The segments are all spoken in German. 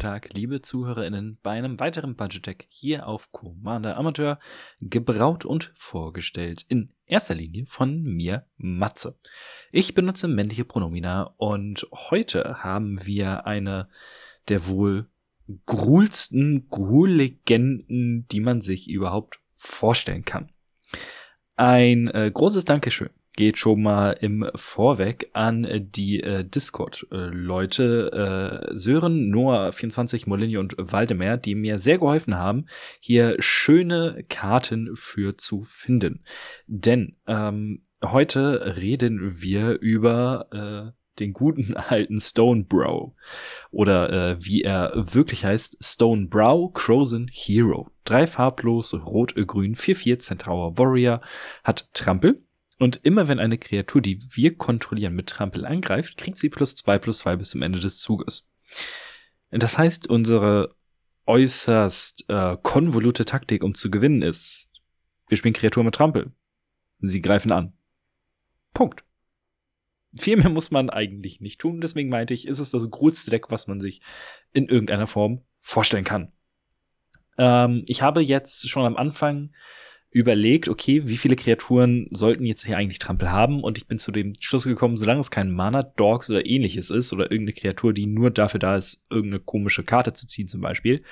Tag, liebe ZuhörerInnen, bei einem weiteren Budget Deck hier auf Commander Amateur, gebraut und vorgestellt in erster Linie von mir, Matze. Ich benutze männliche Pronomina und heute haben wir eine der wohl gruhlsten Gruhl-Legenden, die man sich überhaupt vorstellen kann. Ein äh, großes Dankeschön geht schon mal im Vorweg an die äh, Discord-Leute äh, Sören, Noah 24, Molinio und Waldemar, die mir sehr geholfen haben, hier schöne Karten für zu finden. Denn ähm, heute reden wir über äh, den guten alten Stone Brow. Oder äh, wie er wirklich heißt, Stone Brow Crozen Hero. Drei farblos, rot-grün, 4-4 Centaur Warrior, hat Trampel und immer wenn eine Kreatur, die wir kontrollieren, mit Trampel angreift, kriegt sie plus zwei plus zwei bis zum Ende des Zuges. Das heißt, unsere äußerst äh, konvolute Taktik, um zu gewinnen, ist, wir spielen Kreatur mit Trampel. Sie greifen an. Punkt. Viel mehr muss man eigentlich nicht tun. Deswegen meinte ich, ist es das größte Deck, was man sich in irgendeiner Form vorstellen kann. Ähm, ich habe jetzt schon am Anfang überlegt, okay, wie viele Kreaturen sollten jetzt hier eigentlich Trampel haben? Und ich bin zu dem Schluss gekommen, solange es kein Mana, Dogs oder ähnliches ist oder irgendeine Kreatur, die nur dafür da ist, irgendeine komische Karte zu ziehen zum Beispiel,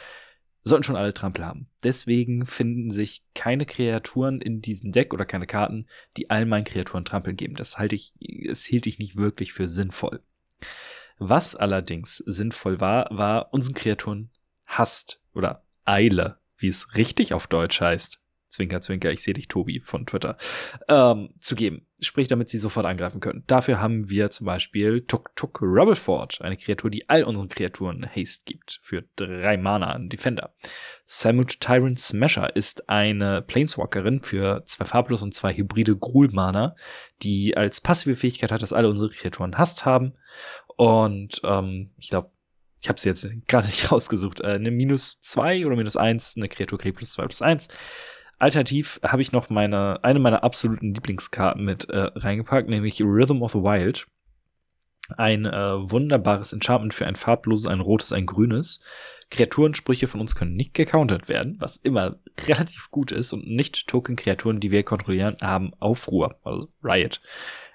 sollten schon alle Trampel haben. Deswegen finden sich keine Kreaturen in diesem Deck oder keine Karten, die all meinen Kreaturen Trampel geben. Das halte ich, es hielt ich nicht wirklich für sinnvoll. Was allerdings sinnvoll war, war unseren Kreaturen Hast oder Eile, wie es richtig auf Deutsch heißt. Zwinker, Zwinker, ich sehe dich, Tobi von Twitter, ähm, zu geben. Sprich, damit sie sofort angreifen können. Dafür haben wir zum Beispiel Tuk Tuk Rubbleforge, eine Kreatur, die all unseren Kreaturen Haste gibt, für drei Mana an Defender. Samut Tyrant Smasher ist eine Planeswalkerin für zwei farblos und zwei hybride Gruul-Mana, die als passive Fähigkeit hat, dass alle unsere Kreaturen Hast haben. Und ähm, ich glaube, ich habe sie jetzt gerade nicht rausgesucht, äh, eine minus zwei oder minus eins, eine Kreatur kriegt plus zwei plus eins. Alternativ habe ich noch meine, eine meiner absoluten Lieblingskarten mit äh, reingepackt, nämlich Rhythm of the Wild. Ein äh, wunderbares Enchantment für ein farbloses, ein rotes, ein grünes. Kreaturensprüche von uns können nicht gecountert werden, was immer relativ gut ist und nicht Token-Kreaturen, die wir kontrollieren, haben Aufruhr, also Riot.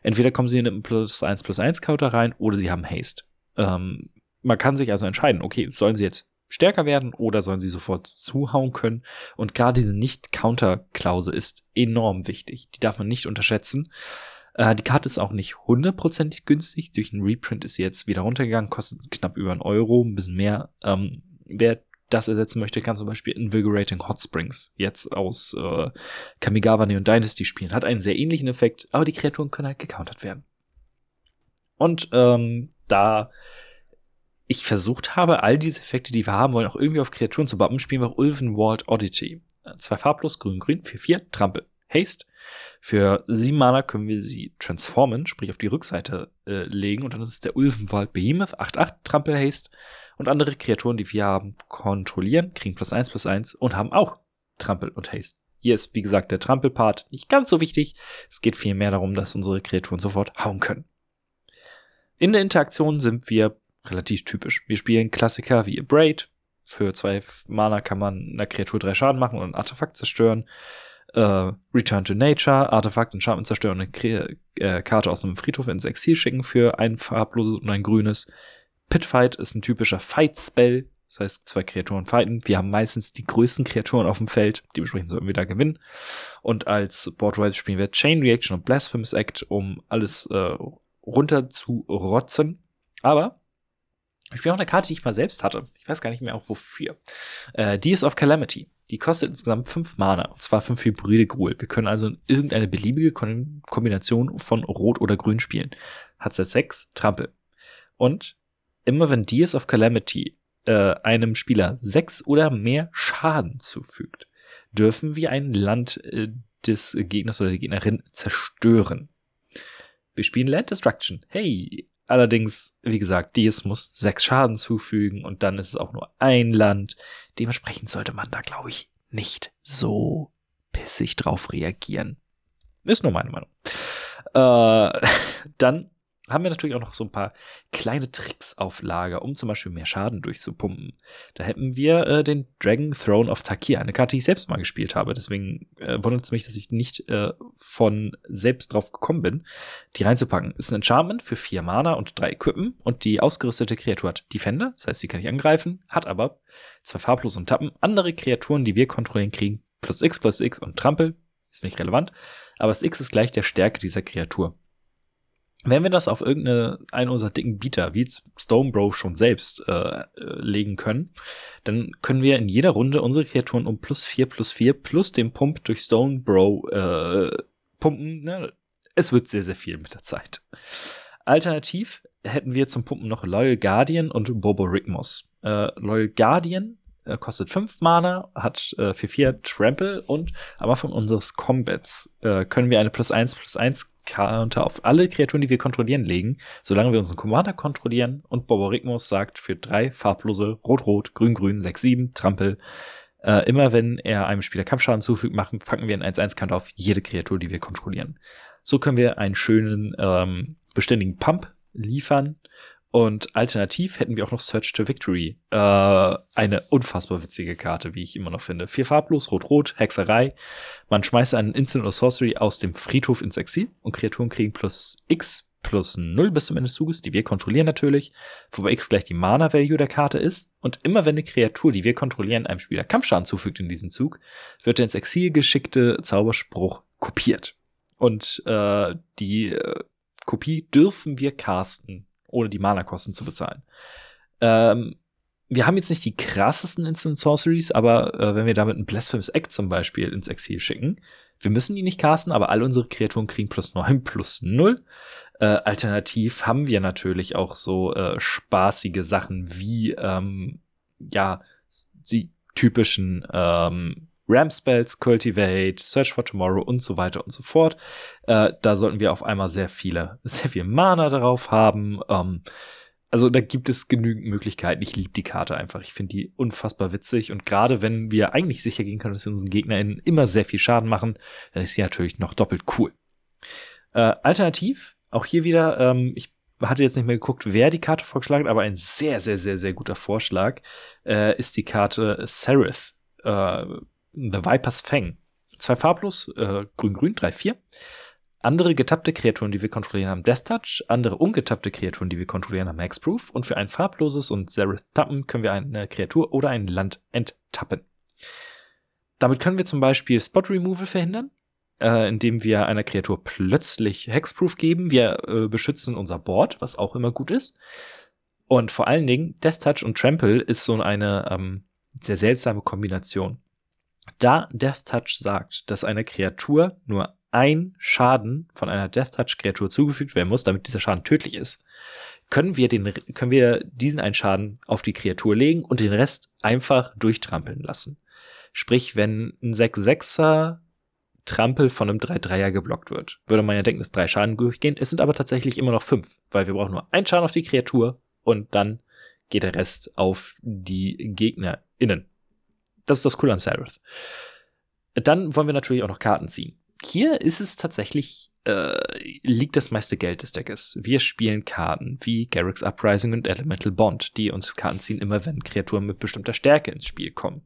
Entweder kommen sie in einen plus 1 plus 1 Counter rein oder sie haben Haste. Ähm, man kann sich also entscheiden, okay, sollen sie jetzt stärker werden oder sollen sie sofort zuhauen können. Und gerade diese Nicht-Counter-Klause ist enorm wichtig. Die darf man nicht unterschätzen. Äh, die Karte ist auch nicht hundertprozentig günstig. Durch einen Reprint ist sie jetzt wieder runtergegangen, kostet knapp über einen Euro, ein bisschen mehr. Ähm, wer das ersetzen möchte, kann zum Beispiel Invigorating Hot Springs jetzt aus äh, Kamigawa Neon Dynasty spielen. Hat einen sehr ähnlichen Effekt, aber die Kreaturen können halt gecountert werden. Und ähm, da ich versucht habe, all diese Effekte, die wir haben wollen, auch irgendwie auf Kreaturen zu bappen, spielen wir auch Ulvenwald Oddity. Zwei farblos, grün, grün, 4-4, Trampel. Haste. Für sieben Mana können wir sie transformen, sprich auf die Rückseite äh, legen und dann ist es der Ulvenwald Behemoth, 8-8, Trampel Haste. Und andere Kreaturen, die wir haben, kontrollieren, kriegen plus 1 plus 1 und haben auch Trampel und Haste. Hier ist, wie gesagt, der Trampelpart nicht ganz so wichtig. Es geht vielmehr darum, dass unsere Kreaturen sofort hauen können. In der Interaktion sind wir relativ typisch. Wir spielen Klassiker wie Braid. Für zwei Mana kann man einer Kreatur drei Schaden machen und ein Artefakt zerstören. Uh, Return to Nature, Artefakt, Enchantment zerstören, eine Kre äh, Karte aus einem Friedhof ins Exil schicken für ein farbloses und ein grünes. Pitfight ist ein typischer Fight-Spell. Das heißt, zwei Kreaturen fighten. Wir haben meistens die größten Kreaturen auf dem Feld. Dementsprechend sollten wir da gewinnen. Und als Boardwipe spielen wir Chain Reaction und Blasphemous Act, um alles äh, runter zu rotzen. Aber ich spiele auch eine Karte, die ich mal selbst hatte. Ich weiß gar nicht mehr auch wofür. Äh, Deus of Calamity. Die kostet insgesamt fünf Mana, und zwar fünf Hybride Gruul. Wir können also irgendeine beliebige Kombination von Rot oder Grün spielen. Hat seit sechs Trampel. Und immer wenn Deus of Calamity äh, einem Spieler sechs oder mehr Schaden zufügt, dürfen wir ein Land äh, des Gegners oder der Gegnerin zerstören. Wir spielen Land Destruction. Hey, allerdings, wie gesagt, dies muss sechs Schaden zufügen und dann ist es auch nur ein Land. Dementsprechend sollte man da, glaube ich, nicht so pissig drauf reagieren. Ist nur meine Meinung. Äh, dann haben wir natürlich auch noch so ein paar kleine Tricks auf Lager, um zum Beispiel mehr Schaden durchzupumpen. Da hätten wir äh, den Dragon Throne of Takir, eine Karte, die ich selbst mal gespielt habe. Deswegen äh, wundert es mich, dass ich nicht äh, von selbst drauf gekommen bin, die reinzupacken. Ist ein Enchantment für vier Mana und drei Equippen und die ausgerüstete Kreatur hat Defender, das heißt, sie kann ich angreifen, hat aber zwei farblos und Tappen. Andere Kreaturen, die wir kontrollieren, kriegen plus X plus X und Trampel. Ist nicht relevant, aber das X ist gleich der Stärke dieser Kreatur. Wenn wir das auf irgendeine einen unserer dicken Bieter, wie Stonebro schon selbst, äh, legen können, dann können wir in jeder Runde unsere Kreaturen um plus vier plus vier plus den Pump durch Stonebro äh, pumpen. Ne? Es wird sehr, sehr viel mit der Zeit. Alternativ hätten wir zum Pumpen noch Loyal Guardian und Bobo Rigmos. Äh, Loyal Guardian äh, kostet 5 Mana, hat äh, für 4 Trample und am Anfang unseres Combats äh, können wir eine plus 1 plus 1 Counter auf alle Kreaturen, die wir kontrollieren, legen, solange wir unseren Commander kontrollieren und Boborigmus sagt für drei farblose Rot-Rot, Grün-Grün, 6-7, Trampel, äh, immer wenn er einem Spieler Kampfschaden zufügt, machen, packen wir einen 1-1-Counter auf jede Kreatur, die wir kontrollieren. So können wir einen schönen, ähm, beständigen Pump liefern und alternativ hätten wir auch noch Search to Victory. Äh, eine unfassbar witzige Karte, wie ich immer noch finde. Vier farblos, rot-rot, Hexerei. Man schmeißt einen Instant oder Sorcery aus dem Friedhof ins Exil und Kreaturen kriegen plus X plus 0 bis zum Ende des Zuges, die wir kontrollieren natürlich, wobei X gleich die Mana-Value der Karte ist. Und immer wenn eine Kreatur, die wir kontrollieren, einem Spieler Kampfschaden zufügt in diesem Zug, wird der ins Exil geschickte Zauberspruch kopiert. Und äh, die äh, Kopie dürfen wir casten ohne die Mana-Kosten zu bezahlen. Ähm, wir haben jetzt nicht die krassesten Instant Sorceries, aber äh, wenn wir damit ein Blasphemous Act zum Beispiel ins Exil schicken, wir müssen die nicht casten, aber alle unsere Kreaturen kriegen plus 9 plus 0. Äh, alternativ haben wir natürlich auch so äh, spaßige Sachen wie, ähm, ja, die typischen ähm, Ram-Spells, Cultivate, Search for Tomorrow und so weiter und so fort. Äh, da sollten wir auf einmal sehr viele, sehr viel Mana darauf haben. Ähm, also da gibt es genügend Möglichkeiten. Ich liebe die Karte einfach. Ich finde die unfassbar witzig. Und gerade wenn wir eigentlich sicher gehen können, dass wir unseren GegnerInnen immer sehr viel Schaden machen, dann ist sie natürlich noch doppelt cool. Äh, alternativ, auch hier wieder, ähm, ich hatte jetzt nicht mehr geguckt, wer die Karte vorgeschlagen hat, aber ein sehr, sehr, sehr, sehr guter Vorschlag äh, ist die Karte Seraph. Äh, The Viper's Fang. Zwei farblos, äh, grün-grün, 3-4. Andere getappte Kreaturen, die wir kontrollieren, haben Death Touch. Andere ungetappte Kreaturen, die wir kontrollieren, haben Max Proof. Und für ein farbloses und Zereth Tappen können wir eine Kreatur oder ein Land enttappen. Damit können wir zum Beispiel Spot Removal verhindern, äh, indem wir einer Kreatur plötzlich Hexproof geben. Wir äh, beschützen unser Board, was auch immer gut ist. Und vor allen Dingen, Death Touch und Trample ist so eine ähm, sehr seltsame Kombination. Da Death Touch sagt, dass einer Kreatur nur ein Schaden von einer Death Touch Kreatur zugefügt werden muss, damit dieser Schaden tödlich ist, können wir den, können wir diesen einen Schaden auf die Kreatur legen und den Rest einfach durchtrampeln lassen. Sprich, wenn ein 6-6er Trampel von einem 3-3er geblockt wird, würde man ja denken, dass drei Schaden durchgehen. Es sind aber tatsächlich immer noch fünf, weil wir brauchen nur einen Schaden auf die Kreatur und dann geht der Rest auf die GegnerInnen. Das ist das Coole an Seraph. Dann wollen wir natürlich auch noch Karten ziehen. Hier ist es tatsächlich, äh, liegt das meiste Geld des Deckes. Wir spielen Karten wie Garrick's Uprising und Elemental Bond, die uns Karten ziehen, immer wenn Kreaturen mit bestimmter Stärke ins Spiel kommen.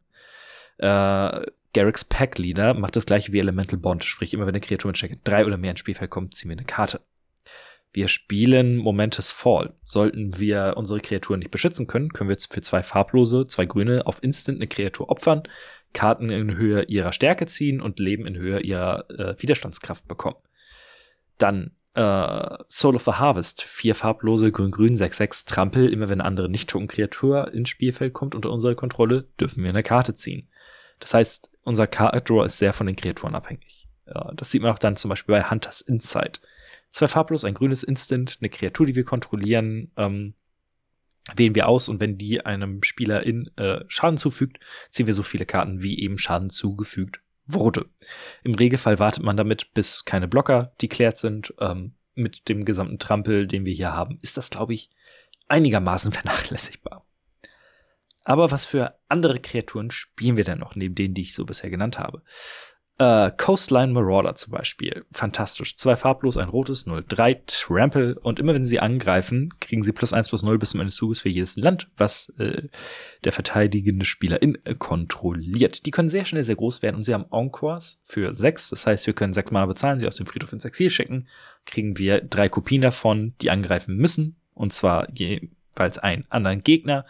Äh, Garrick's Pack Leader macht das gleiche wie Elemental Bond, sprich immer wenn eine Kreatur mit Stärke 3 oder mehr ins Spielfeld kommt, ziehen wir eine Karte. Wir spielen Momentous Fall. Sollten wir unsere Kreaturen nicht beschützen können, können wir für zwei farblose, zwei grüne auf Instant eine Kreatur opfern, Karten in Höhe ihrer Stärke ziehen und Leben in Höhe ihrer äh, Widerstandskraft bekommen. Dann äh, Soul of the Harvest. Vier farblose, grün-grün, 6-6, Trampel. Immer wenn eine andere Nicht-Token-Kreatur ins Spielfeld kommt unter unsere Kontrolle, dürfen wir eine Karte ziehen. Das heißt, unser Card Draw ist sehr von den Kreaturen abhängig. Ja, das sieht man auch dann zum Beispiel bei Hunters Insight. Zwei farblos, ein grünes Instant, eine Kreatur, die wir kontrollieren. Ähm, wählen wir aus und wenn die einem Spieler in äh, Schaden zufügt, ziehen wir so viele Karten, wie eben Schaden zugefügt wurde. Im Regelfall wartet man damit, bis keine Blocker deklärt sind. Ähm, mit dem gesamten Trampel, den wir hier haben, ist das, glaube ich, einigermaßen vernachlässigbar. Aber was für andere Kreaturen spielen wir denn noch, neben denen, die ich so bisher genannt habe? Äh, Coastline Marauder zum Beispiel. Fantastisch. Zwei farblos, ein rotes, 0-3, Trample. Und immer wenn sie angreifen, kriegen sie plus 1 plus 0 bis zum Ende des Zuges für jedes Land, was äh, der verteidigende Spielerin äh, kontrolliert. Die können sehr schnell sehr groß werden und sie haben Encores für 6. Das heißt, wir können 6 Mana bezahlen, sie aus dem Friedhof ins Exil schicken. Kriegen wir drei Kopien davon, die angreifen müssen. Und zwar jeweils einen anderen Gegner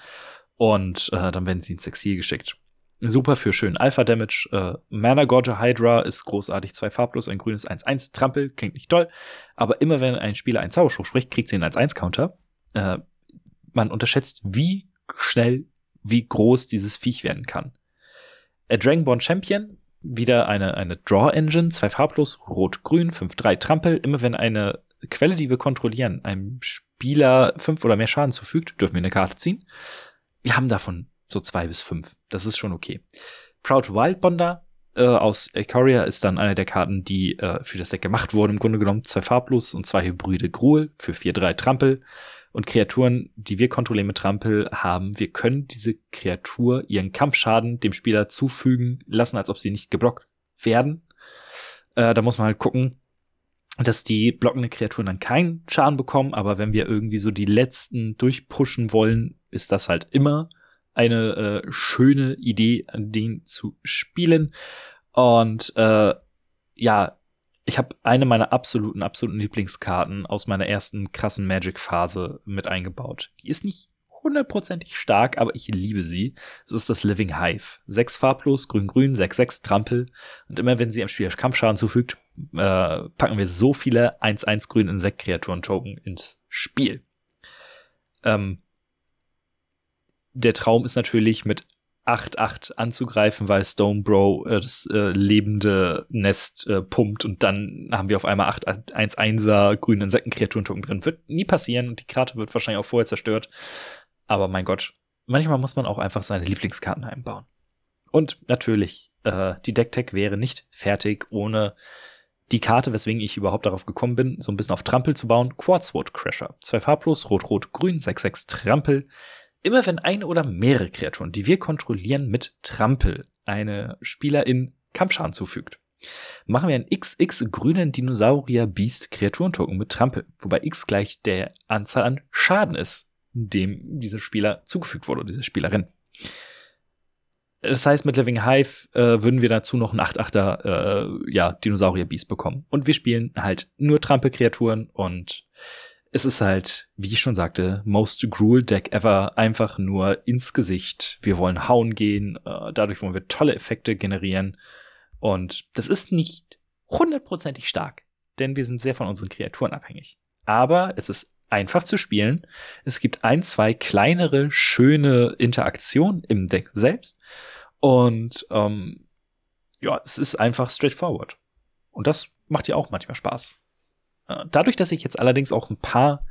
und äh, dann werden sie ins Exil geschickt. Super für schönen Alpha-Damage. Äh, Mana Gorger Hydra ist großartig, zwei farblos, ein grünes 1-1 Trampel, klingt nicht toll. Aber immer wenn ein Spieler einen Zauberspruch spricht, kriegt sie einen 1-1-Counter. Äh, man unterschätzt, wie schnell, wie groß dieses Viech werden kann. A Dragonborn Champion, wieder eine, eine Draw-Engine, zwei farblos, rot-grün, 5-3 Trampel. Immer wenn eine Quelle, die wir kontrollieren, einem Spieler fünf oder mehr Schaden zufügt, dürfen wir eine Karte ziehen. Wir haben davon so zwei bis fünf. Das ist schon okay. Proud Wild Bonder äh, aus Ikoria ist dann eine der Karten, die äh, für das Deck gemacht wurden. Im Grunde genommen zwei farblos und zwei Hybride Gruel für 4-3 Trampel. Und Kreaturen, die wir kontrollieren mit Trampel, haben, wir können diese Kreatur ihren Kampfschaden dem Spieler zufügen lassen, als ob sie nicht geblockt werden. Äh, da muss man halt gucken, dass die blockende Kreaturen dann keinen Schaden bekommen, aber wenn wir irgendwie so die letzten durchpushen wollen, ist das halt immer eine äh, schöne Idee, denen zu spielen. Und äh, ja, ich habe eine meiner absoluten, absoluten Lieblingskarten aus meiner ersten krassen Magic-Phase mit eingebaut. Die ist nicht hundertprozentig stark, aber ich liebe sie. Das ist das Living Hive. Sechs farblos, grün-grün, 6-6 Trampel. Und immer wenn sie am Spieler Kampfschaden zufügt, äh, packen wir so viele 1-1 grün Insekt-Kreaturen-Token ins Spiel. Ähm, der Traum ist natürlich mit 8-8 anzugreifen, weil Stone Bro äh, das äh, lebende Nest äh, pumpt und dann haben wir auf einmal 8-1-1er grüne Insektenkreaturen drin. Wird nie passieren und die Karte wird wahrscheinlich auch vorher zerstört. Aber mein Gott, manchmal muss man auch einfach seine Lieblingskarten einbauen. Und natürlich, äh, die Decktech wäre nicht fertig ohne die Karte, weswegen ich überhaupt darauf gekommen bin, so ein bisschen auf Trampel zu bauen. Quartzwood Crasher. Zwei farblos, rot, rot, grün, 6-6 Trampel. Immer wenn eine oder mehrere Kreaturen, die wir kontrollieren, mit Trampel eine Spielerin Kampfschaden zufügt, machen wir einen XX grünen Dinosaurier Beast Kreaturentoken mit Trampel, wobei X gleich der Anzahl an Schaden ist, dem dieser Spieler zugefügt wurde, diese Spielerin. Das heißt, mit Living Hive äh, würden wir dazu noch einen 8-8er äh, ja, Dinosaurier Beast bekommen. Und wir spielen halt nur Trampelkreaturen und es ist halt, wie ich schon sagte, most Gruel Deck ever, einfach nur ins Gesicht. Wir wollen hauen gehen, äh, dadurch wollen wir tolle Effekte generieren. Und das ist nicht hundertprozentig stark, denn wir sind sehr von unseren Kreaturen abhängig. Aber es ist einfach zu spielen. Es gibt ein, zwei kleinere, schöne Interaktionen im Deck selbst. Und ähm, ja, es ist einfach straightforward. Und das macht ja auch manchmal Spaß. Dadurch, dass ich jetzt allerdings auch ein paar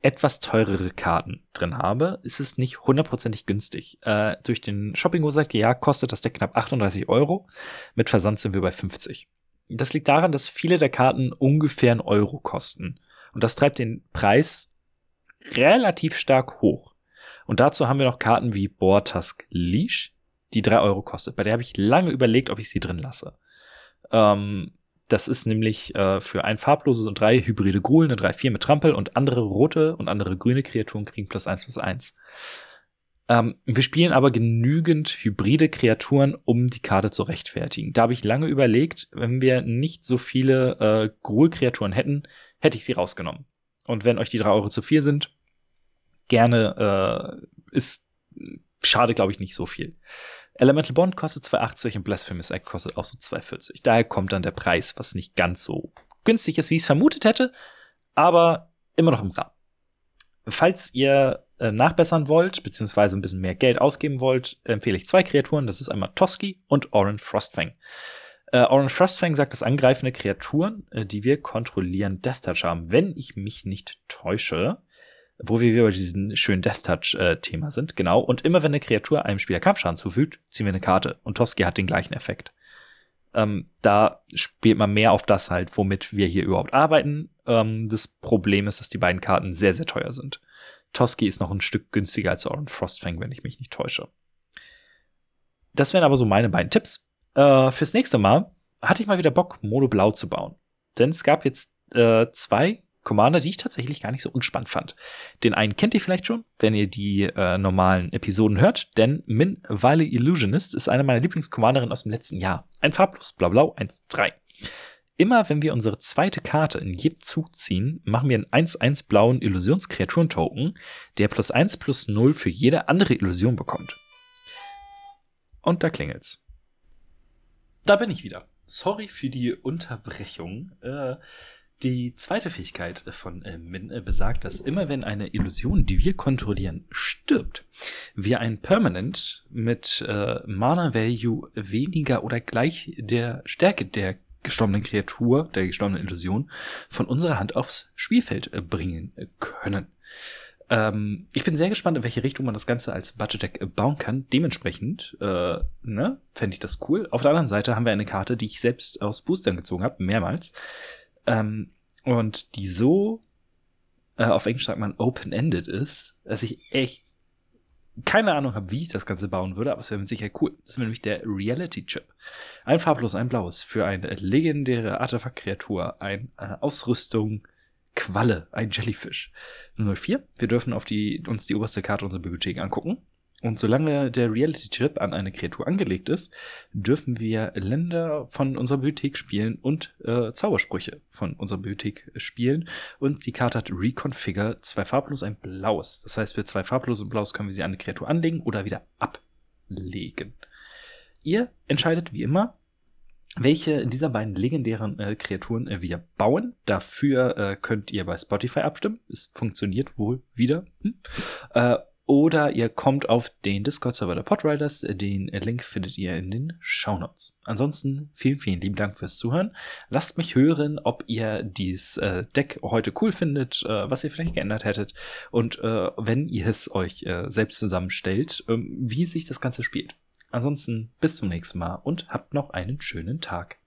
etwas teurere Karten drin habe, ist es nicht hundertprozentig günstig. Äh, durch den Shopping seit gejagt kostet das Deck knapp 38 Euro. Mit Versand sind wir bei 50. Das liegt daran, dass viele der Karten ungefähr einen Euro kosten. Und das treibt den Preis relativ stark hoch. Und dazu haben wir noch Karten wie Bortask Leash, die drei Euro kostet. Bei der habe ich lange überlegt, ob ich sie drin lasse. Ähm, das ist nämlich äh, für ein farbloses und drei hybride Gruel, eine 3-4 mit Trampel und andere rote und andere grüne Kreaturen kriegen plus 1 plus 1. Ähm, wir spielen aber genügend hybride Kreaturen, um die Karte zu rechtfertigen. Da habe ich lange überlegt, wenn wir nicht so viele äh, Gruel-Kreaturen hätten, hätte ich sie rausgenommen. Und wenn euch die 3 Euro zu viel sind, gerne äh, ist schade, glaube ich, nicht so viel. Elemental Bond kostet 2,80 und Blasphemous Act kostet auch so 2,40. Daher kommt dann der Preis, was nicht ganz so günstig ist, wie ich es vermutet hätte, aber immer noch im Rahmen. Falls ihr äh, nachbessern wollt, beziehungsweise ein bisschen mehr Geld ausgeben wollt, empfehle ich zwei Kreaturen. Das ist einmal Toski und Oran Frostfang. Äh, Oran Frostfang sagt, dass angreifende Kreaturen, äh, die wir kontrollieren, Death Touch haben. Wenn ich mich nicht täusche, wo wir wieder bei diesem schönen Death Touch-Thema äh, sind. Genau. Und immer wenn eine Kreatur einem Spieler Kampfschaden zufügt, ziehen wir eine Karte. Und Toski hat den gleichen Effekt. Ähm, da spielt man mehr auf das halt, womit wir hier überhaupt arbeiten. Ähm, das Problem ist, dass die beiden Karten sehr, sehr teuer sind. Toski ist noch ein Stück günstiger als Oran Frostfang, wenn ich mich nicht täusche. Das wären aber so meine beiden Tipps. Äh, fürs nächste Mal hatte ich mal wieder Bock, Mono Blau zu bauen. Denn es gab jetzt äh, zwei Commander, die ich tatsächlich gar nicht so unspannend fand. Den einen kennt ihr vielleicht schon, wenn ihr die äh, normalen Episoden hört, denn Min Valley Illusionist ist eine meiner Lieblingscommanderinnen aus dem letzten Jahr. Ein farblos Blau-Blau 1-3. Immer wenn wir unsere zweite Karte in jedem Zug ziehen, machen wir einen 1-1 blauen Illusionskreaturen-Token, der plus 1 plus 0 für jede andere Illusion bekommt. Und da klingelt's. Da bin ich wieder. Sorry für die Unterbrechung. Äh, die zweite Fähigkeit von äh, Min äh, besagt, dass immer wenn eine Illusion, die wir kontrollieren, stirbt, wir ein Permanent mit äh, Mana Value weniger oder gleich der Stärke der gestorbenen Kreatur, der gestorbenen Illusion, von unserer Hand aufs Spielfeld äh, bringen können. Ähm, ich bin sehr gespannt, in welche Richtung man das Ganze als Budget-Deck äh, bauen kann. Dementsprechend, äh, ne, fände ich das cool. Auf der anderen Seite haben wir eine Karte, die ich selbst aus Boostern gezogen habe, mehrmals. Ähm, und die so, äh, auf Englisch sagt man open-ended ist, dass ich echt keine Ahnung habe, wie ich das Ganze bauen würde, aber es wäre mit Sicherheit cool. Das ist nämlich der Reality Chip. Ein farblos, ein blaues für eine legendäre Artefakt-Kreatur, ein äh, Ausrüstung Qualle, ein Jellyfish. 04. Wir dürfen auf die, uns die oberste Karte unserer Bibliothek angucken. Und solange der Reality-Chip an eine Kreatur angelegt ist, dürfen wir Länder von unserer Bibliothek spielen und äh, Zaubersprüche von unserer Bibliothek spielen. Und die Karte hat Reconfigure, zwei farblos, ein blaues. Das heißt, für zwei farblos und blaues können wir sie an eine Kreatur anlegen oder wieder ablegen. Ihr entscheidet wie immer, welche dieser beiden legendären äh, Kreaturen äh, wir bauen. Dafür äh, könnt ihr bei Spotify abstimmen. Es funktioniert wohl wieder. Hm? Oder ihr kommt auf den Discord-Server der Podriders. Den Link findet ihr in den Shownotes. Ansonsten vielen, vielen lieben Dank fürs Zuhören. Lasst mich hören, ob ihr dieses äh, Deck heute cool findet, äh, was ihr vielleicht geändert hättet und äh, wenn ihr es euch selbst zusammenstellt, ähm, wie sich das Ganze spielt. Ansonsten bis zum nächsten Mal und habt noch einen schönen Tag.